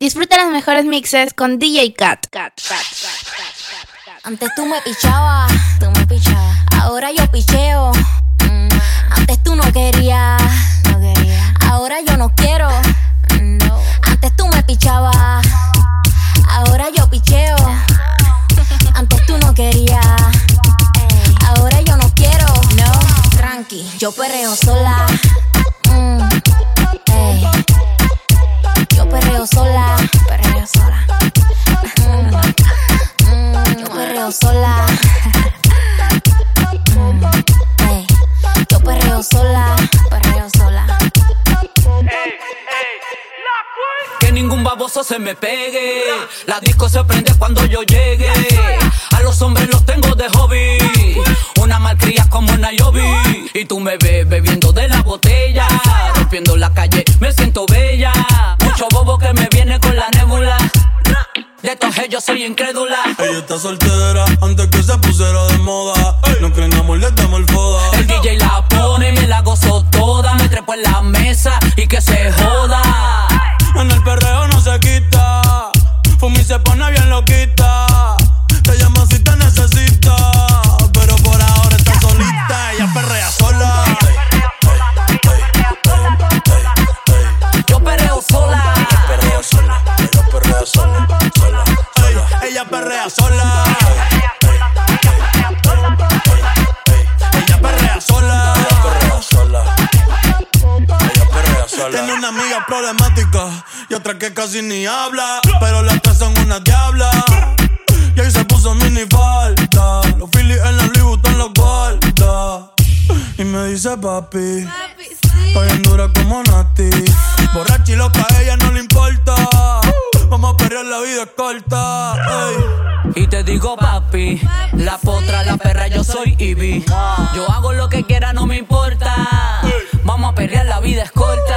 Disfruta los mejores mixes con DJ Cat. Antes tú me pichabas, tú me pichabas. Ahora yo picheo. Mm. Antes tú no querías, no quería. Ahora yo no quiero. No. Antes tú me pichabas. Ahora yo picheo. Antes tú no querías. Ahora yo no quiero. No. Tranqui, yo perreo sola. Mm. Yo perreo sola, perreo sola. Mm, yo perreo sola. Mm, yo perreo sola, perreo sola. Que ningún baboso se me pegue. La disco se prende cuando yo llegue. A los hombres los tengo de hobby. Una malcria como Nayobi. Y tú me ves bebiendo de la botella. Rompiendo la calle, me siento bella. De estos yo soy incrédula. Ella está soltera antes que se pusiera de moda. No creen amor, le damos el foda. El DJ la pone y me la gozo toda. Me trepo en la mesa y que se joda. En el perreo no se quita. Fumi se pone bien loquita. Casi ni habla. Pero las tres son una diabla. Y ahí se puso mini falta. Los Phillies en la Louis Vuitton los guarda. Y me dice papi. Está bien dura como Nati. Borracha y loca, a ella no le importa. Vamos a perrear, la vida es corta. ey. Y te digo papi, la potra, la perra, yo soy Ivy. Yo hago lo que quiera, no me importa. Vamos a perrear, la vida es corta.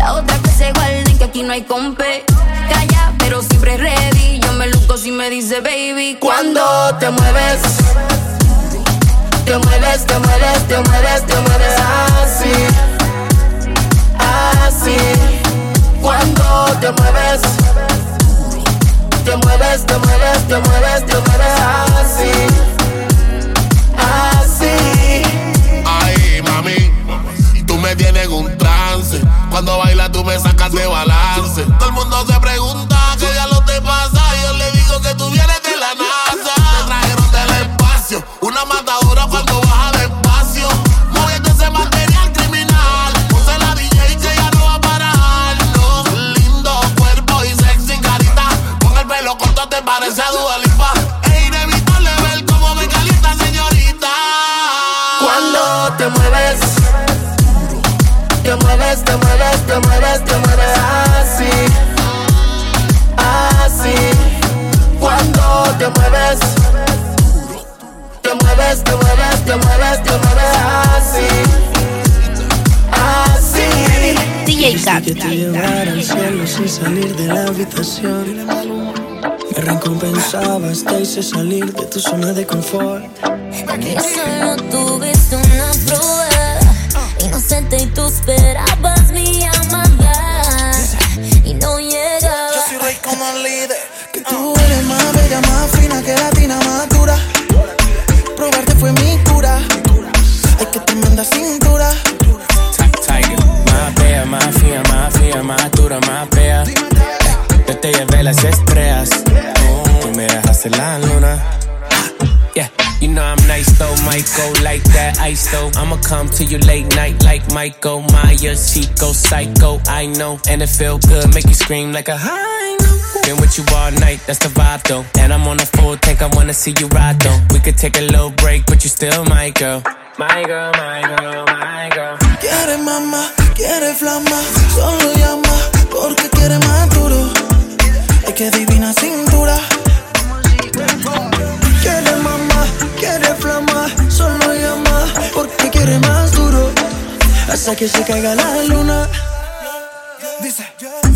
La otra que se guarde. Que aquí no hay compe. Calla, pero siempre ready. Yo me luco si me dice baby. Cuando te mueves, te mueves, te mueves, te mueves, te mueves así, así. Cuando te mueves, te mueves, te mueves, te mueves, te mueves así, así. Ay, mami, tú me tienes en un Cuando bailas tú me sacas de balance. Todo el mundo se pregunta qué lo te pasa. Yo le digo que tú vienes de la NASA. Te trajeron del espacio, una matadora cuando te mueves, te mueves así, así. Cuando te mueves, te mueves, te mueves, te mueves, te mueves así, así. DJ Cap. Que te llevara al cielo sin salir de la habitación. Me recompensabas, te hice salir de tu zona de confort. Que solo tuviste una prueba inocente y tú esperabas mi amor. Like that ice though. I'ma come to you late night like Michael Myers. Chico psycho, I know. And it feel good, make you scream like a high. Been with you all night, that's the vibe though. And I'm on a full tank, I wanna see you ride though. We could take a little break, but you still my girl. My girl, my girl, my girl. Quiere mamá, quiere flama, solo llama porque quiere más duro. Ay, que divina cintura. Hasta que se caiga la luna. Dice,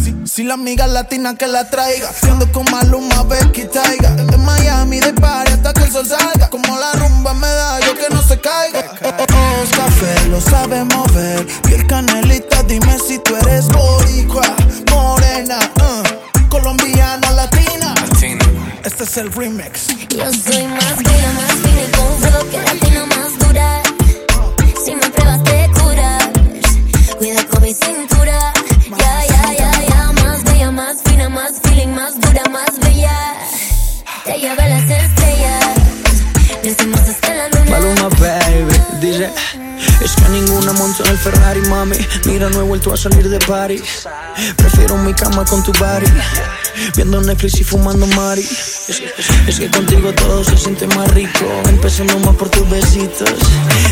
si, si la amiga latina que la traiga, siendo con Maluma, Becky Taiga. De Miami, de party hasta que el sol salga. Como la rumba me da, yo que no se caiga. Es café, lo sabe mover. Piel canelita, dime si tú eres boricua, morena, uh, colombiana, latina. Este es el remix. Yo soy más dura, más fina y con flow que latina más dura, más bella. Te lleva las estrellas. Es que ninguna montó en el Ferrari, mami. Mira, no he vuelto a salir de party Prefiero mi cama con tu body Viendo Netflix y fumando mari. Es, que contigo todo se siente más rico. Empecemos más por tus besitos.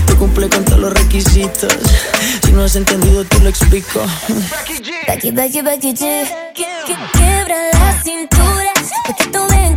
Tú cumple con todos los requisitos. Si no has entendido, tú lo explico. Becky, Becky, Becky G. Que- que- Quiebra la cintura. Pa' que tú vean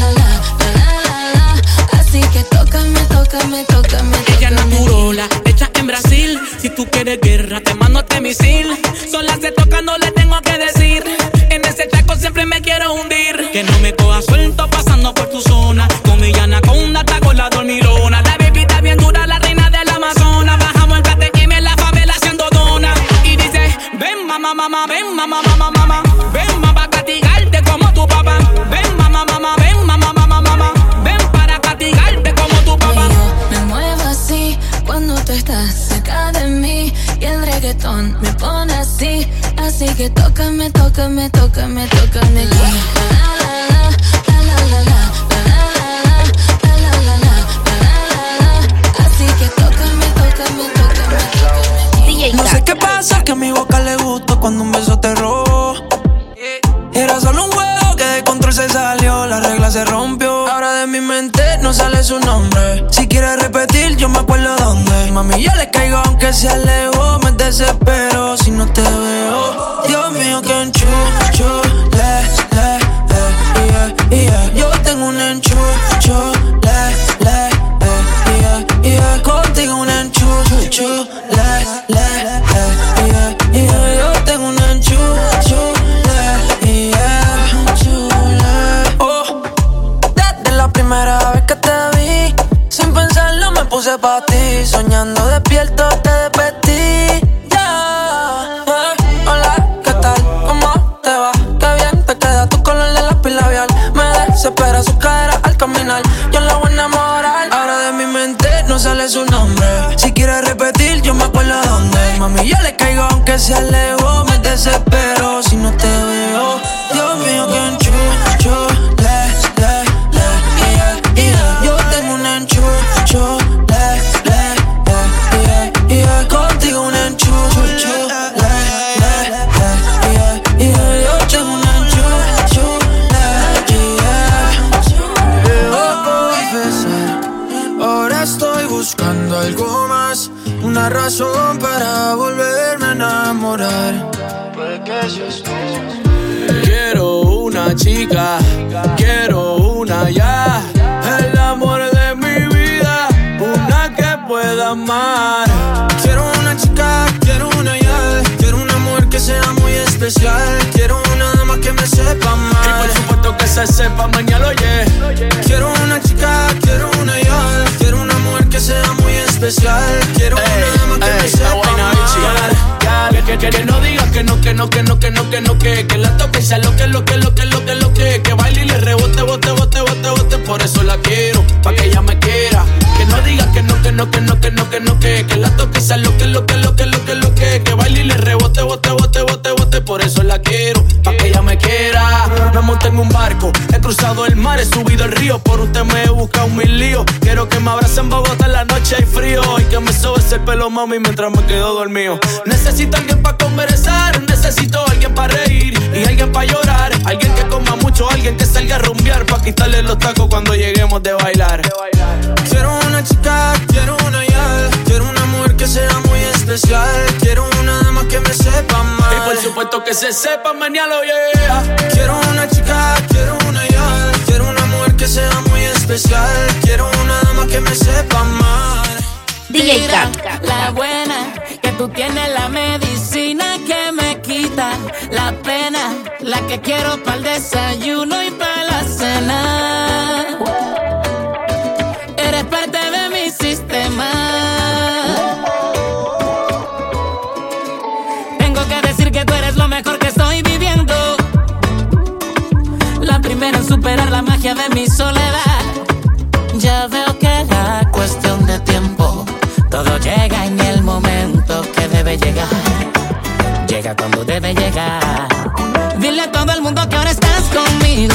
la, la. Así que tócame, tócame, tócame, Ella tócame naturola, hecha en Brasil. Si tú quieres guerra, te mando este misil. Sola se toca, no le tengo que decir. En ese taco siempre me quiero hundir. Que no me coja suelto pasando que tócame, tócame, tócame, tócame. Así que tócame, tócame, tócame. No sé qué pasa, que a mi boca le gusta cuando un beso te robó. Era solo un juego que de control se salió, la regla se rompe no sale su nombre. Si quieres repetir, yo me acuerdo dónde. Mami, yo le caigo aunque se alejó, me desespero si no te veo. Dios mío, que enchucho, le, le, le, yeah, yeah. Yo tengo un enchucho, le, le, le, yeah, yeah. Contigo un enchucho, Soñando despierto te despertí. Ya, eh, hola, ¿qué tal? ¿Cómo te va? Qué bien te queda tu color de lápiz labial. Me desespera su cara al caminar. Yo la voy a enamorar. Ahora de mi mente no sale su nombre. Si quieres repetir, yo me acuerdo dónde. Mami, yo le caigo aunque se alejó. Me desespero buscando algo más, una razón para volverme a enamorar. Quiero una chica, quiero una ya, el amor de mi vida, una que pueda amar. Quiero una chica, quiero una ya, quiero una mujer que sea muy especial, quiero una dama que me sepa mal. Y por supuesto que se sepa mañana, oye. Quiero una chica, quiero una ya, quiero una sea muy especial, quiero una dama que me sepa mal. Que, que, que, no digas que no, que no, que no, que no, que no, que que la toque sea lo que, lo que, lo que, lo que, lo que, que baile y le rebote, bote, bote, bote, bote, por eso la quiero, pa' que ella me quiera. No, que no, que no, que no, que que la toque sea lo que, lo que, lo que, lo que, lo que, que baile y le rebote, bote, bote, bote, bote, por eso la quiero, pa' que ella me quiera. Me monté en un barco, he cruzado el mar, he subido el río, por usted me he buscado mil líos. Quiero que me abracen Bogotá en la noche hay frío y que me sobes el pelo, mami, mientras me quedo dormido. Necesito alguien para conversar, necesito alguien para reír y alguien para llorar. Alguien que coma mucho, alguien que salga a rumbear para quitarle los tacos cuando lleguemos de bailar. Quiero una chica, especial, quiero una dama que me sepa mal. Y por supuesto que se sepa mañana, yeah. Quiero una chica, quiero una ya, quiero una mujer que sea muy especial, quiero una dama que me sepa mal. DJ. La buena, que tú tienes la medicina que me quita la pena. La que quiero para el desayuno y para la cena. Eres parte de mi sistema. Magia de mi soledad. Ya veo que era cuestión de tiempo. Todo llega en el momento que debe llegar. Llega cuando debe llegar. Dile a todo el mundo que ahora estás conmigo.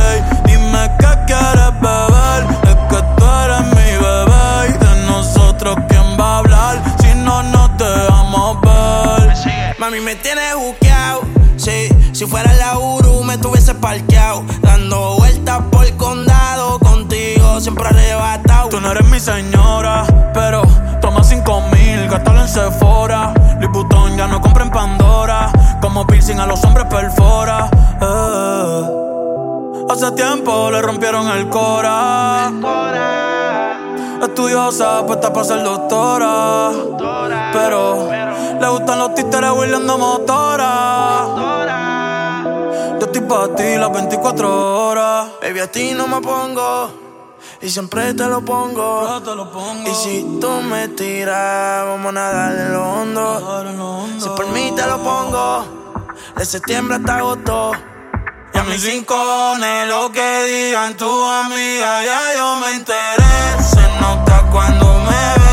Quieres beber, es que tú eres mi bebé. Y de nosotros, ¿quién va a hablar? Si no, no te vamos a ver. Mami, me tienes buqueado. Sí, si fuera la Uru, me tuviese parqueado. Dando vueltas por el condado, contigo siempre arrebatado. Tú no eres mi señora, pero toma cinco mil, gástalo en Sephora. Louis ya no compra en Pandora. Como piercing a los hombres perfora. Eh. Hace tiempo le rompieron el cora. Estudiosa, puesta para ser doctora. Pero le gustan los títeres huirleando motora. Yo estoy para ti las 24 horas. Baby, a ti no me pongo. Y siempre te lo pongo. Te lo pongo. Y si tú me tiras, vamos a nadar en lo hondo. Si por mí te lo pongo. De septiembre hasta agosto. Y a mis rincones, lo que digan tu amiga, ya yo me enteré. Se nota cuando me ve,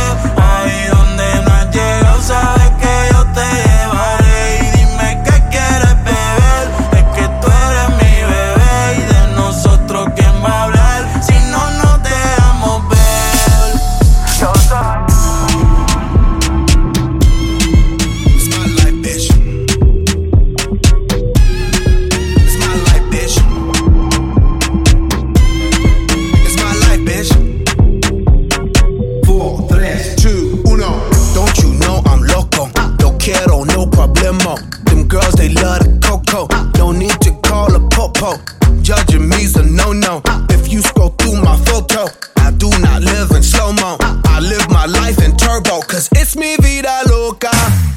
popo. Judging me's a no no. If you scroll through my photo, I do not live in slow mo. I live my life in turbo, cause it's mi vida loca.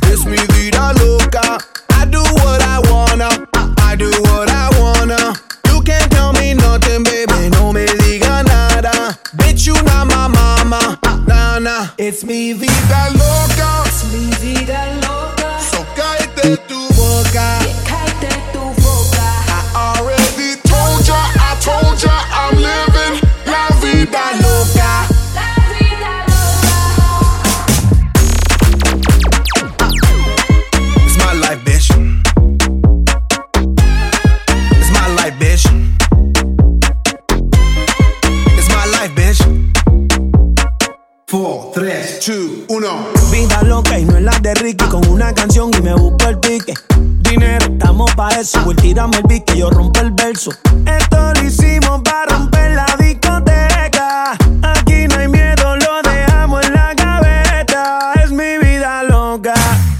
It's mi vida loca. I do what I wanna. I do what I wanna. You can't tell me nothing, baby. No me diga nada. Bitch, you not my mama. Nah, nah. It's mi vida loca. Eso Voy tirame el beat que yo rompo el verso. Esto lo hicimos para romper la discoteca. Aquí no hay miedo, lo dejamos en la gaveta. Es mi vida loca,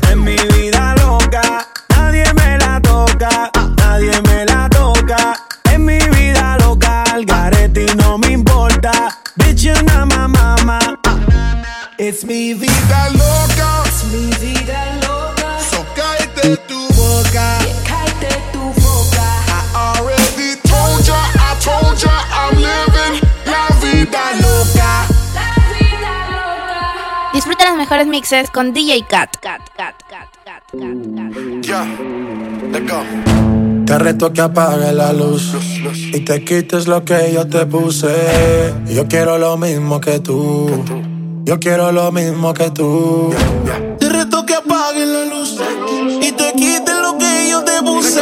es mi vida loca. Nadie me la toca, nadie me la toca. Es mi vida loca, al garete y no me importa. Bitch, you not my mama. It's mi vida loca. Es mi vida loca. So cállate tu boca. Mejores mixes con DJ. Kat, Kat, Kat, Kat, Kat, Kat. Ya, let's go. Te reto que apague la luz y te quites lo que yo te puse. Yo quiero lo mismo que tú. Yo quiero lo mismo que tú. Te reto que apagues la luz y te quites lo que yo te puse.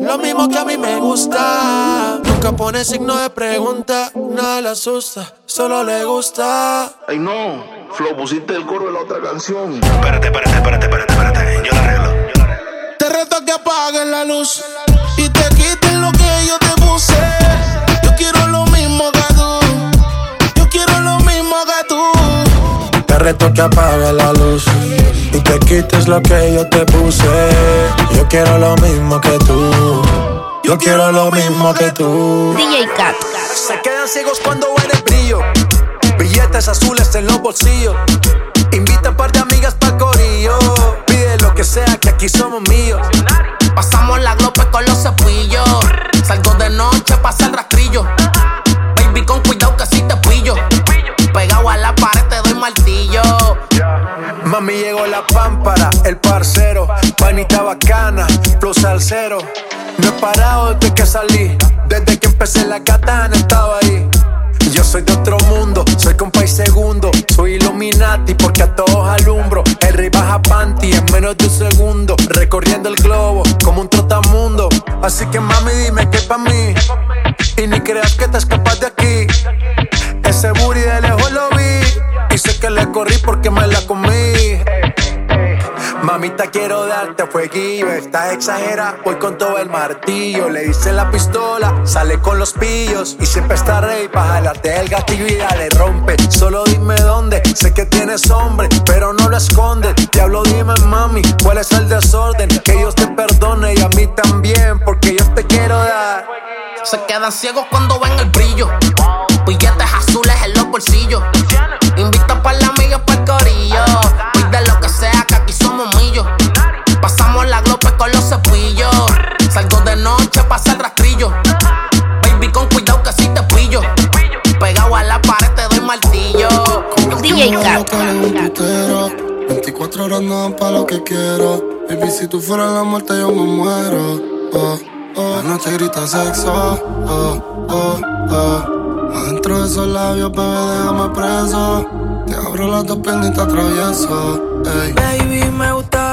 Lo mismo que a mí me gusta. Nunca pone signo de pregunta, nada le asusta, solo le gusta. Ay no, Flo, pusiste el coro de la otra canción. Espérate, espérate, espérate, espérate, espérate. Yo la arreglo. Te reto que apagues la luz y te quites lo que yo te puse. Yo quiero lo mismo que tú. Yo quiero lo mismo que tú. Te reto que apague la luz y te quites lo que yo te puse. Yo quiero lo mismo que tú. Yo quiero lo mismo que tú. DJ Cat. Se quedan ciegos cuando el brillo. Billetes azules en los bolsillos. El parcero, panita bacana, flow salsero. No he parado desde que salí, desde que empecé la katana estaba ahí. Yo soy de otro mundo, soy compa y segundo, soy Illuminati porque a todos alumbro. El rey baja panty en menos de un segundo, recorriendo el globo como un trotamundo. Así que mami dime que pa' mí, y ni creas que te escapas de aquí. Ese booty de lejos lo vi, y sé que le corrí porque me la. Mamita, quiero darte fueguillo. Estás exagera, voy con todo el martillo. Le hice la pistola, sale con los pillos. Y siempre está rey para jalarte el gatillo y dale rompe. Solo dime dónde, sé que tienes hombre, pero no lo escondes. Diablo, dime mami, cuál es el desorden. Que Dios te perdone y a mí también, porque yo te quiero dar. Se quedan ciegos cuando ven el brillo. Billetes azules en los bolsillos. Baby, si tú fueras la muerte, yo me muero. Oh, oh. La noche grita sexo. Oh, oh, oh. Adentro de esos labios, bebé, déjame preso. Te abro las dos piernas y te atravieso. Baby, me gustaría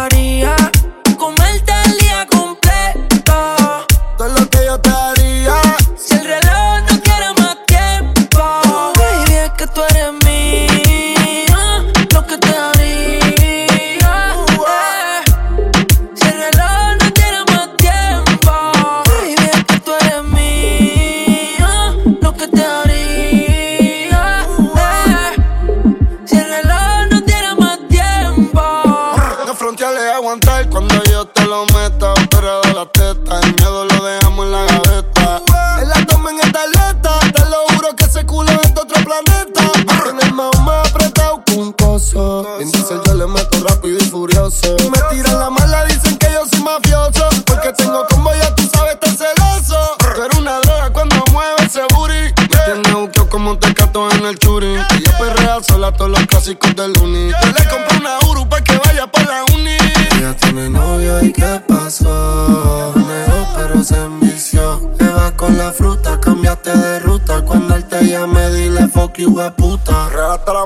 ese culo es de otro planeta. En el más más apretado que un coso. En diesel yo le meto rápido y furioso. Me tiran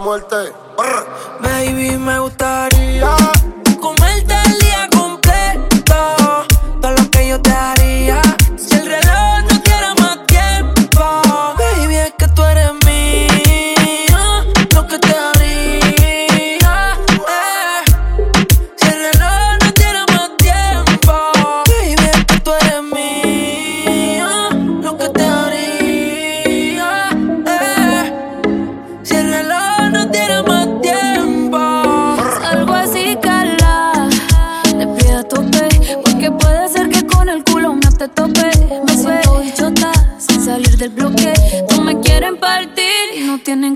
muerte.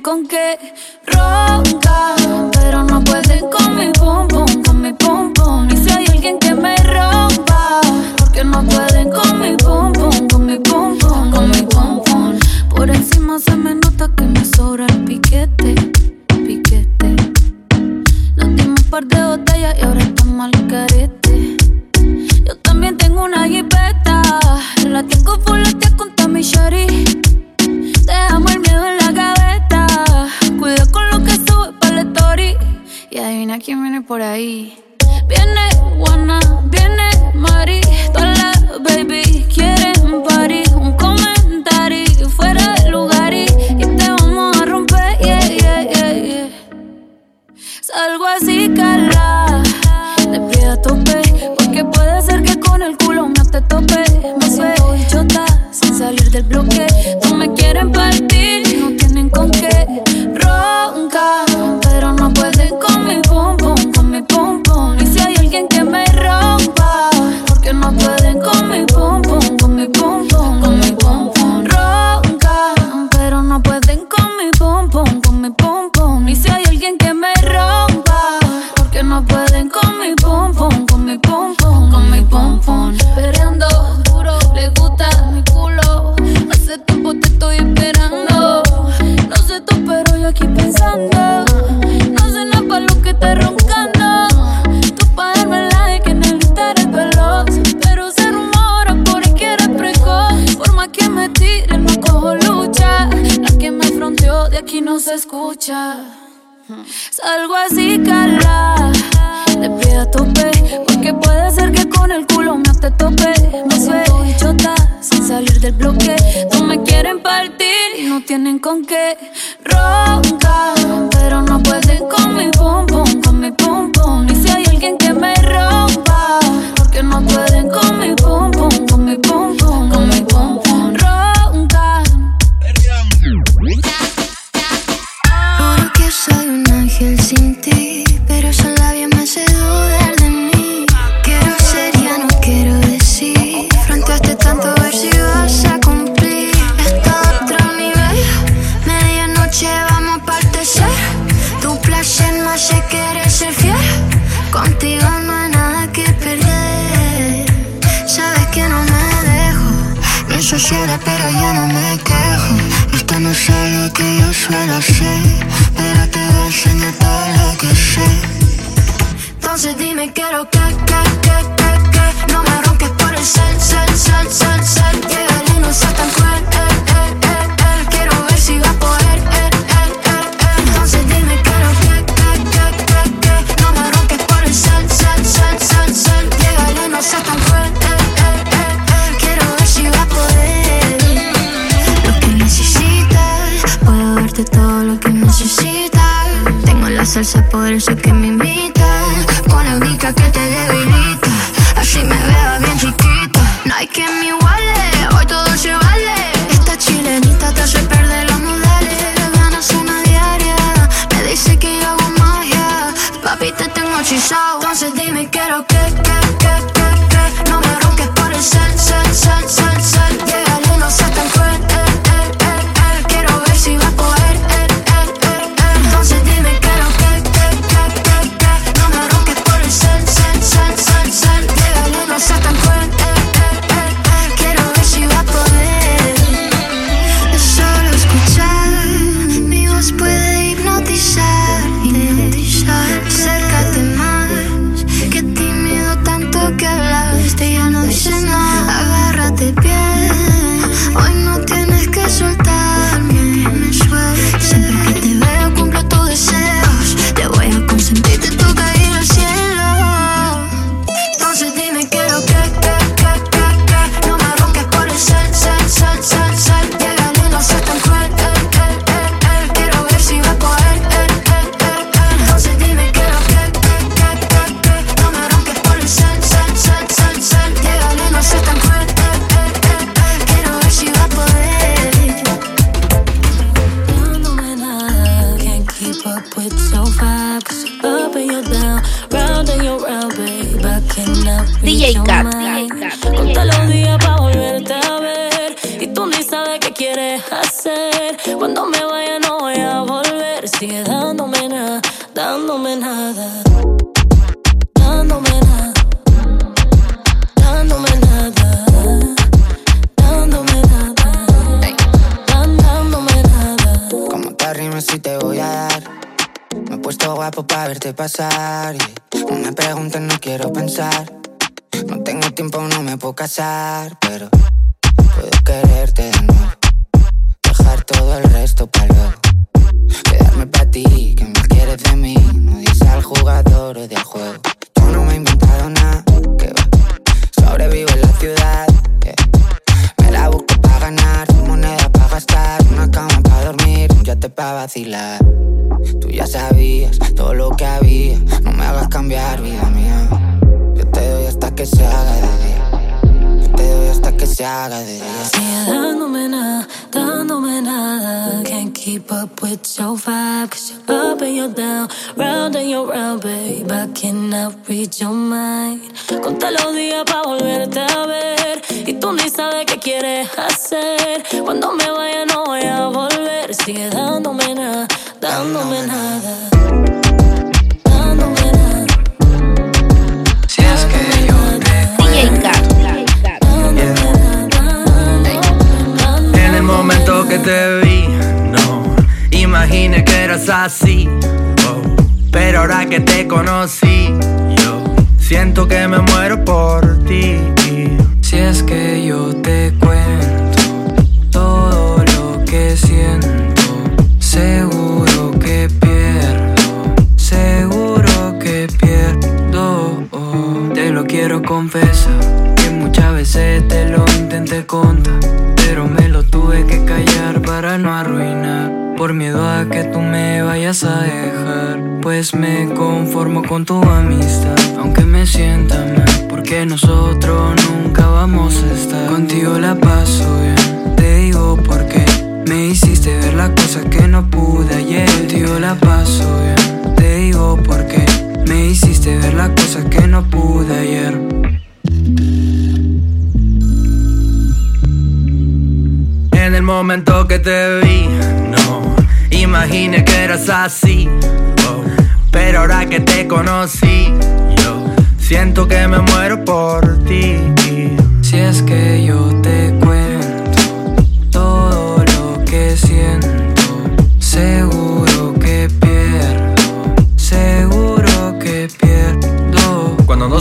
Con qué roncar, verte pasar. y No me preguntes, no quiero pensar. No tengo tiempo, no me puedo casar. Pero puedo quererte de nuevo. Dejar todo el resto para luego. Quedarme para ti, que me quieres de mí. No dices al jugador o del juego. Yo no me he inventado nada, que va. Sobrevivo en la ciudad, yeah. Me la busco para ganar, moneda para gastar, una cama para dormir, un yate para vacilar. Tú ya sabías todo lo que había, no me hagas cambiar, vida mía. Yo te doy hasta que se haga de día. Yo te doy hasta que se haga de día. Sigue dándome nada, dándome nada. Can't keep up with your vibe, cause you're up and you're down, round and you're round, babe. I cannot read your mind. Conta los días pa' volverte a ver. Y tú ni sabes qué quieres hacer. Cuando me vaya no voy a volver. Sigue dándome nada, dándome nada. Que te vi, no imaginé que eras así. oh. Pero ahora que te conocí, yo siento que me muero por ti. Si es que yo te cuento todo lo que siento, seguro que pierdo, seguro que pierdo. Te lo quiero confesar, que muchas veces te lo intenté contar, no arruinar. Por miedo a que tú me vayas a dejar, pues me conformo con tu amistad, aunque me sienta mal, porque nosotros nunca vamos a estar. Contigo la paso bien, te digo por qué. Me hiciste ver las cosas que no pude ayer. Contigo la paso bien, te digo por qué. Me hiciste ver las cosas que no pude ayer. El momento que te vi, no imaginé que eras así. oh. Pero ahora que te conocí, yo siento que me muero por ti. Si es que yo te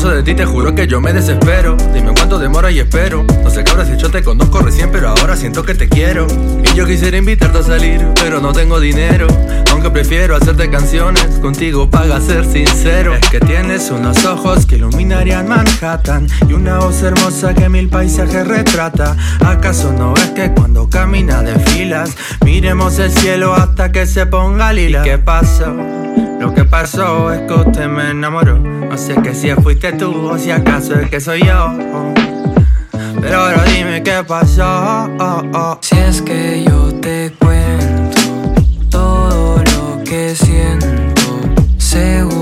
sé de ti te juro que yo me desespero. Dime cuánto demora y espero. No sé cabra si yo te conozco recién pero ahora siento que te quiero. Y yo quisiera invitarte a salir pero no tengo dinero. Aunque prefiero hacerte canciones contigo paga ser sincero. Es que tienes unos ojos que iluminarían Manhattan. Y una voz hermosa que mil paisajes retrata. ¿Acaso no ves que cuando camina desfilas Miremos el cielo hasta que se ponga lila ¿Y qué pasó? Lo que pasó es que usted me enamoró. No sé que si fuiste tú o si acaso es que soy yo. Pero ahora dime qué pasó. Si es que yo te cuento todo lo que siento, seguro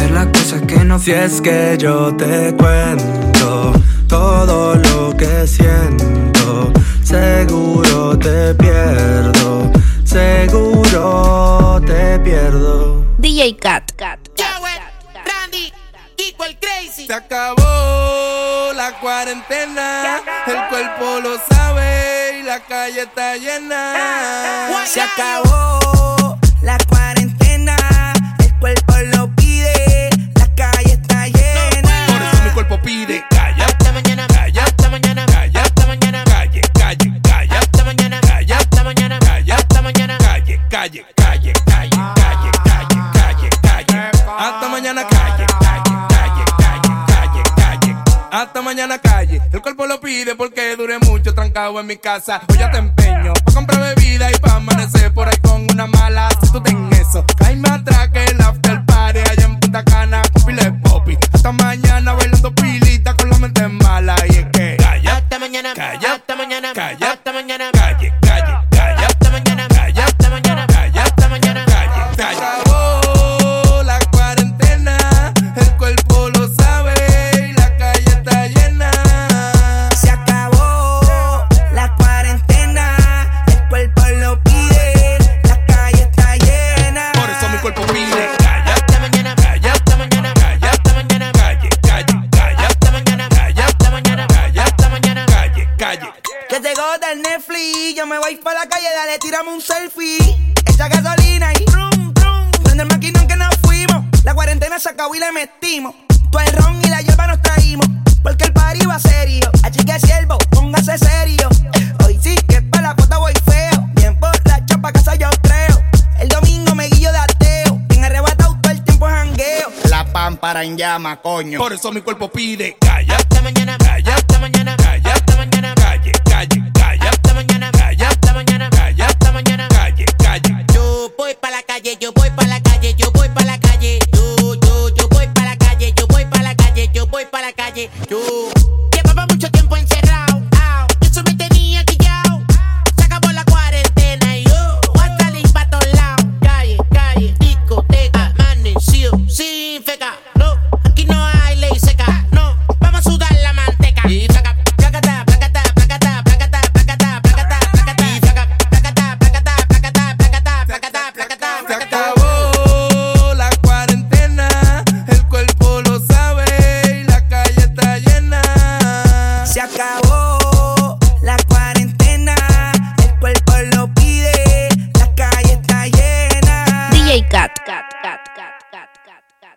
ver las cosas que no Si es que yo te cuento todo lo que siento, seguro te pierdo, seguro te pierdo. DJ Cat. Randy, Kiko el Crazy. Se acabó la cuarentena, el cuerpo lo sabe y la calle está llena. Se acabó la Porque dure mucho trancado en mi casa. Hoy ya te empeño pa' comprar bebida y pa' amanecer por ahí con una mala. Si tú ten eso, caíme atrás que llama, coño. Por eso mi cuerpo pide, calla, hasta mañana, calla, hasta mañana.